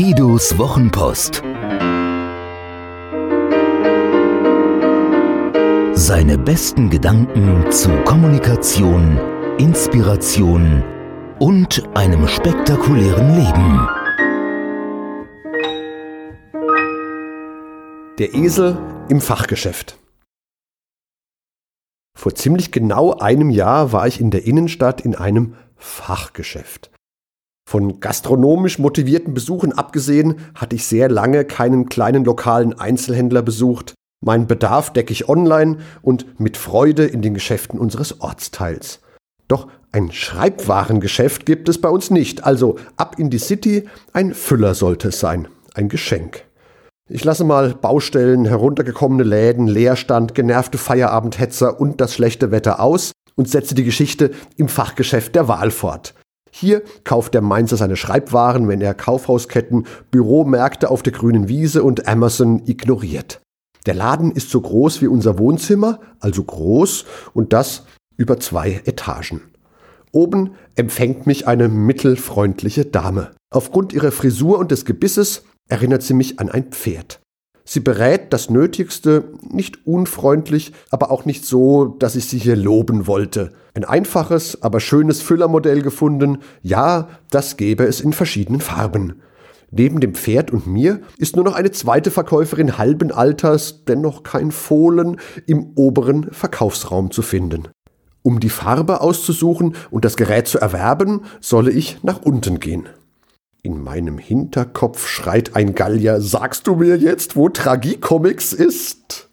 Guidos Wochenpost. Seine besten Gedanken zu Kommunikation, Inspiration und einem spektakulären Leben. Der Esel im Fachgeschäft. Vor ziemlich genau einem Jahr war ich in der Innenstadt in einem Fachgeschäft. Von gastronomisch motivierten Besuchen abgesehen hatte ich sehr lange keinen kleinen lokalen Einzelhändler besucht. Meinen Bedarf decke ich online und mit Freude in den Geschäften unseres Ortsteils. Doch ein Schreibwarengeschäft gibt es bei uns nicht, also ab in die City, ein Füller sollte es sein, ein Geschenk. Ich lasse mal Baustellen, heruntergekommene Läden, Leerstand, genervte Feierabendhetzer und das schlechte Wetter aus und setze die Geschichte im Fachgeschäft der Wahl fort. Hier kauft der Mainzer seine Schreibwaren, wenn er Kaufhausketten, Büromärkte auf der grünen Wiese und Amazon ignoriert. Der Laden ist so groß wie unser Wohnzimmer, also groß, und das über zwei Etagen. Oben empfängt mich eine mittelfreundliche Dame. Aufgrund ihrer Frisur und des Gebisses erinnert sie mich an ein Pferd. Sie berät das Nötigste, nicht unfreundlich, aber auch nicht so, dass ich sie hier loben wollte. Ein einfaches, aber schönes Füllermodell gefunden. Ja, das gäbe es in verschiedenen Farben. Neben dem Pferd und mir ist nur noch eine zweite Verkäuferin halben Alters, dennoch kein Fohlen, im oberen Verkaufsraum zu finden. Um die Farbe auszusuchen und das Gerät zu erwerben, solle ich nach unten gehen. In meinem Hinterkopf schreit ein Gallier, sagst du mir jetzt, wo Tragikomics ist?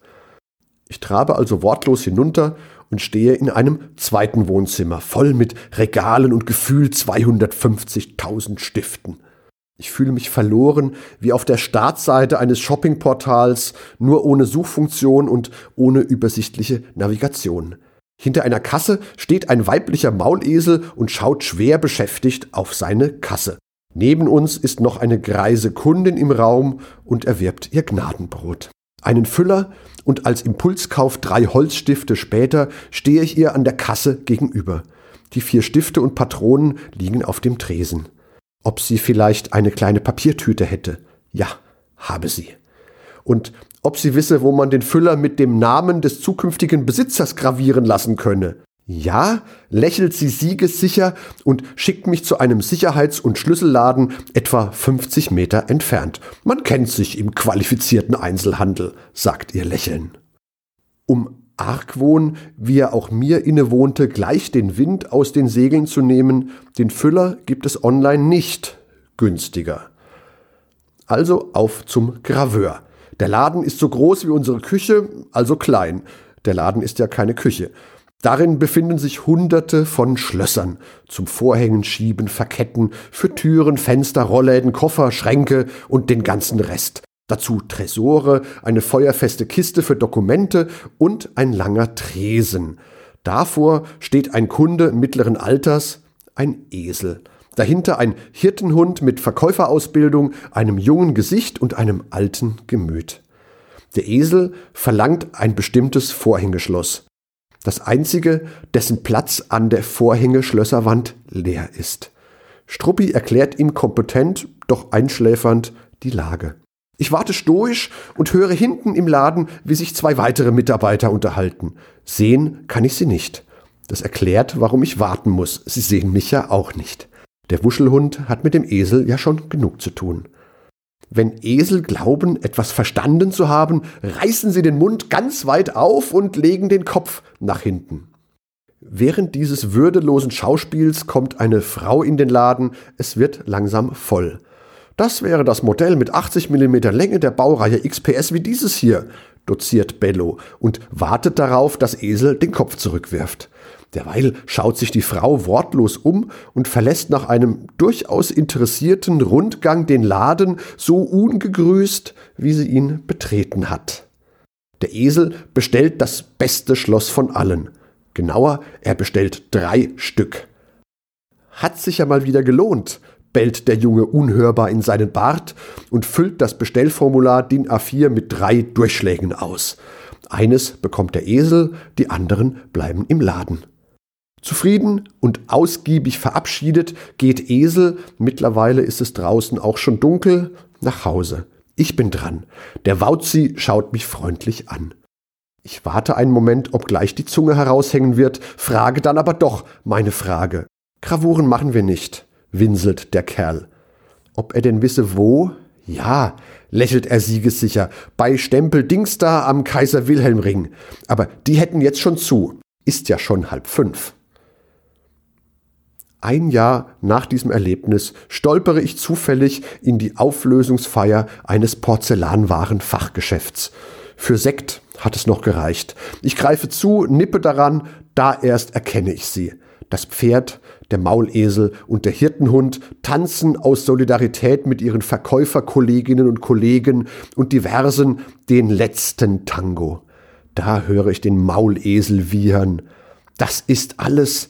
Ich trabe also wortlos hinunter und stehe in einem zweiten Wohnzimmer, voll mit Regalen und gefühlt 250.000 Stiften. Ich fühle mich verloren, wie auf der Startseite eines Shoppingportals, nur ohne Suchfunktion und ohne übersichtliche Navigation. Hinter einer Kasse steht ein weiblicher Maulesel und schaut schwer beschäftigt auf seine Kasse. Neben uns ist noch eine greise Kundin im Raum und erwirbt ihr Gnadenbrot. Einen Füller und als Impulskauf drei Holzstifte später stehe ich ihr an der Kasse gegenüber. Die vier Stifte und Patronen liegen auf dem Tresen. Ob sie vielleicht eine kleine Papiertüte hätte? Ja, habe sie. Und ob sie wisse, wo man den Füller mit dem Namen des zukünftigen Besitzers gravieren lassen könne? Ja, lächelt sie siegessicher und schickt mich zu einem Sicherheits- und Schlüsselladen etwa 50 Meter entfernt. Man kennt sich im qualifizierten Einzelhandel, sagt ihr Lächeln. Um Argwohn, wie er auch mir innewohnte, gleich den Wind aus den Segeln zu nehmen, den Füller gibt es online nicht günstiger. Also auf zum Graveur. Der Laden ist so groß wie unsere Küche, also klein. Der Laden ist ja keine Küche. Darin befinden sich hunderte von Schlössern zum Vorhängen, Schieben, Verketten, für Türen, Fenster, Rollläden, Koffer, Schränke und den ganzen Rest. Dazu Tresore, eine feuerfeste Kiste für Dokumente und ein langer Tresen. Davor steht ein Kunde mittleren Alters, ein Esel. Dahinter ein Hirtenhund mit Verkäuferausbildung, einem jungen Gesicht und einem alten Gemüt. Der Esel verlangt ein bestimmtes Vorhängeschloss das einzige, dessen Platz an der Vorhängeschlösserwand leer ist. Struppi erklärt ihm kompetent, doch einschläfernd die Lage. Ich warte stoisch und höre hinten im Laden, wie sich zwei weitere Mitarbeiter unterhalten. Sehen kann ich sie nicht. Das erklärt, warum ich warten muss. Sie sehen mich ja auch nicht. Der Wuschelhund hat mit dem Esel ja schon genug zu tun. Wenn Esel glauben, etwas verstanden zu haben, reißen sie den Mund ganz weit auf und legen den Kopf nach hinten. Während dieses würdelosen Schauspiels kommt eine Frau in den Laden, es wird langsam voll. Das wäre das Modell mit 80 mm Länge der Baureihe XPS wie dieses hier, doziert Bello und wartet darauf, dass Esel den Kopf zurückwirft. Derweil schaut sich die Frau wortlos um und verlässt nach einem durchaus interessierten Rundgang den Laden so ungegrüßt, wie sie ihn betreten hat. Der Esel bestellt das beste Schloss von allen. Genauer, er bestellt drei Stück. Hat sich ja mal wieder gelohnt, bellt der Junge unhörbar in seinen Bart und füllt das Bestellformular DIN A4 mit drei Durchschlägen aus. Eines bekommt der Esel, die anderen bleiben im Laden. Zufrieden und ausgiebig verabschiedet geht Esel, mittlerweile ist es draußen auch schon dunkel, nach Hause. Ich bin dran. Der Wauzi schaut mich freundlich an. Ich warte einen Moment, ob gleich die Zunge heraushängen wird, frage dann aber doch meine Frage. Gravuren machen wir nicht, winselt der Kerl. Ob er denn wisse wo? Ja, lächelt er siegessicher, bei Stempel Dings da am Kaiser Wilhelm Ring. Aber die hätten jetzt schon zu. Ist ja schon halb fünf. Ein Jahr nach diesem Erlebnis stolpere ich zufällig in die Auflösungsfeier eines Porzellanwarenfachgeschäfts. Für Sekt hat es noch gereicht. Ich greife zu, nippe daran, da erst erkenne ich sie. Das Pferd, der Maulesel und der Hirtenhund tanzen aus Solidarität mit ihren Verkäuferkolleginnen und Kollegen und diversen den letzten Tango. Da höre ich den Maulesel wiehern. Das ist alles